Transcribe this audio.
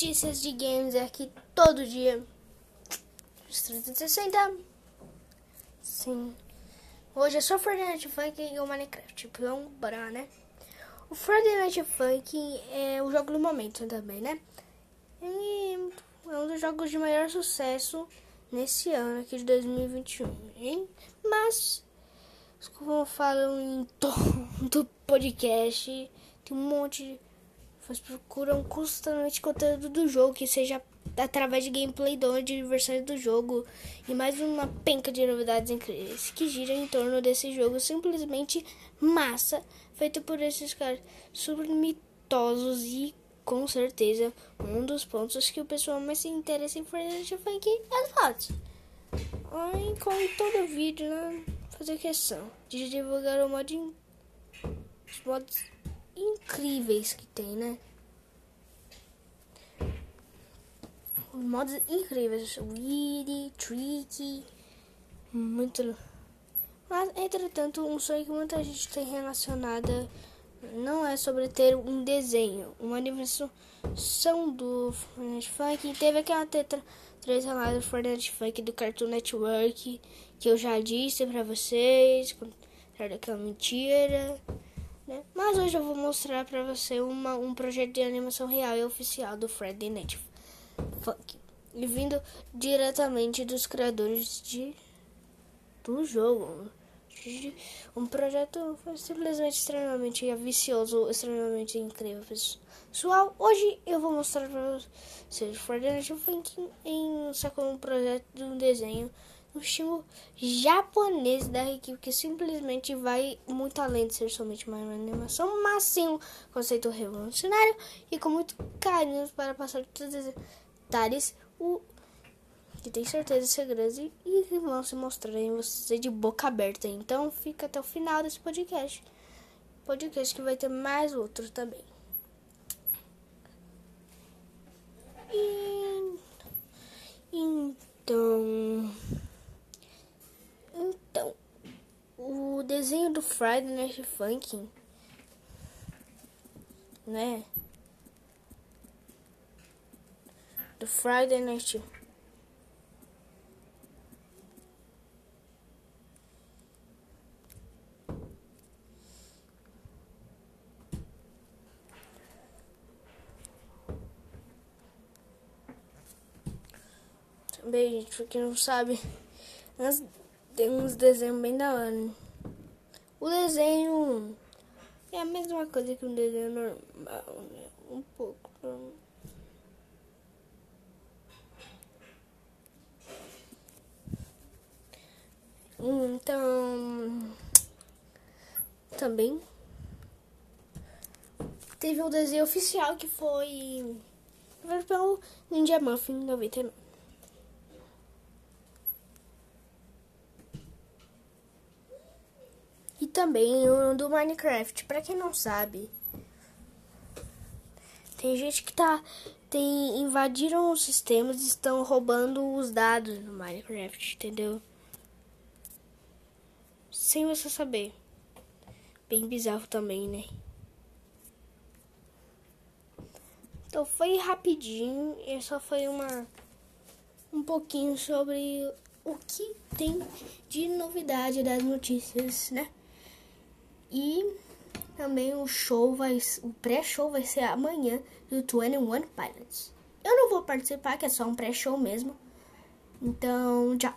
notícias de games aqui todo dia. Os 360. Sim. Hoje é só Night Funk e o Minecraft. Então, bora lá, né? O Night Funk é o jogo do momento também, né? E é um dos jogos de maior sucesso nesse ano aqui de 2021. Hein? Mas, como falam em tom do podcast, tem um monte de mas procuram constantemente conteúdo do jogo, que seja através de gameplay do de versões do jogo e mais uma penca de novidades incríveis que giram em torno desse jogo simplesmente massa, feito por esses caras super mitosos e com certeza um dos pontos que o pessoal mais se interessa em Fortnite foi que as fotos. Aí, como todo vídeo, né, fazer questão de divulgar o mod os mods incríveis que tem, né? Os modos incríveis, Weedy, Tricky, muito. Mas, entretanto, um sonho que muita gente tem relacionada não é sobre ter um desenho, uma animação do Fortnite Funk. Teve aquela tetra três lá do Fortnite Funk do Cartoon Network que eu já disse pra vocês, era aquela mentira. Né? Mas hoje eu vou mostrar pra você uma, um projeto de animação real e oficial do Friday Night Funk. E vindo diretamente dos criadores de do jogo. Um projeto simplesmente extremamente vicioso, extremamente incrível, pessoal. Hoje eu vou mostrar para vocês Friday Night Funk em só como um projeto de um desenho no estilo japonês da equipe que simplesmente vai muito além de ser somente uma animação, mas sim um conceito revolucionário e com muito carinho para passar todos os detalhes o que tem certeza segredos e, e vão se mostrar em você de boca aberta. Então fica até o final desse podcast. Podcast que vai ter mais outro também. E, então então, desenho do Friday Night Funkin', né? Do Friday Night Também, gente, pra quem não sabe, tem uns desenhos bem da hora. Né? O desenho é a mesma coisa que um desenho normal, né? Um pouco. Então, também teve um desenho oficial que foi pelo Ninja Muffin 99. Também o do Minecraft. Para quem não sabe, tem gente que tá tem invadiram os sistemas e estão roubando os dados no Minecraft, entendeu? Sem você saber. Bem bizarro também, né? Então foi rapidinho, e só foi uma um pouquinho sobre o que tem de novidade das notícias, né? E também o show vai. O pré-show vai ser amanhã do 21 Pilots. Eu não vou participar, que é só um pré-show mesmo. Então, tchau.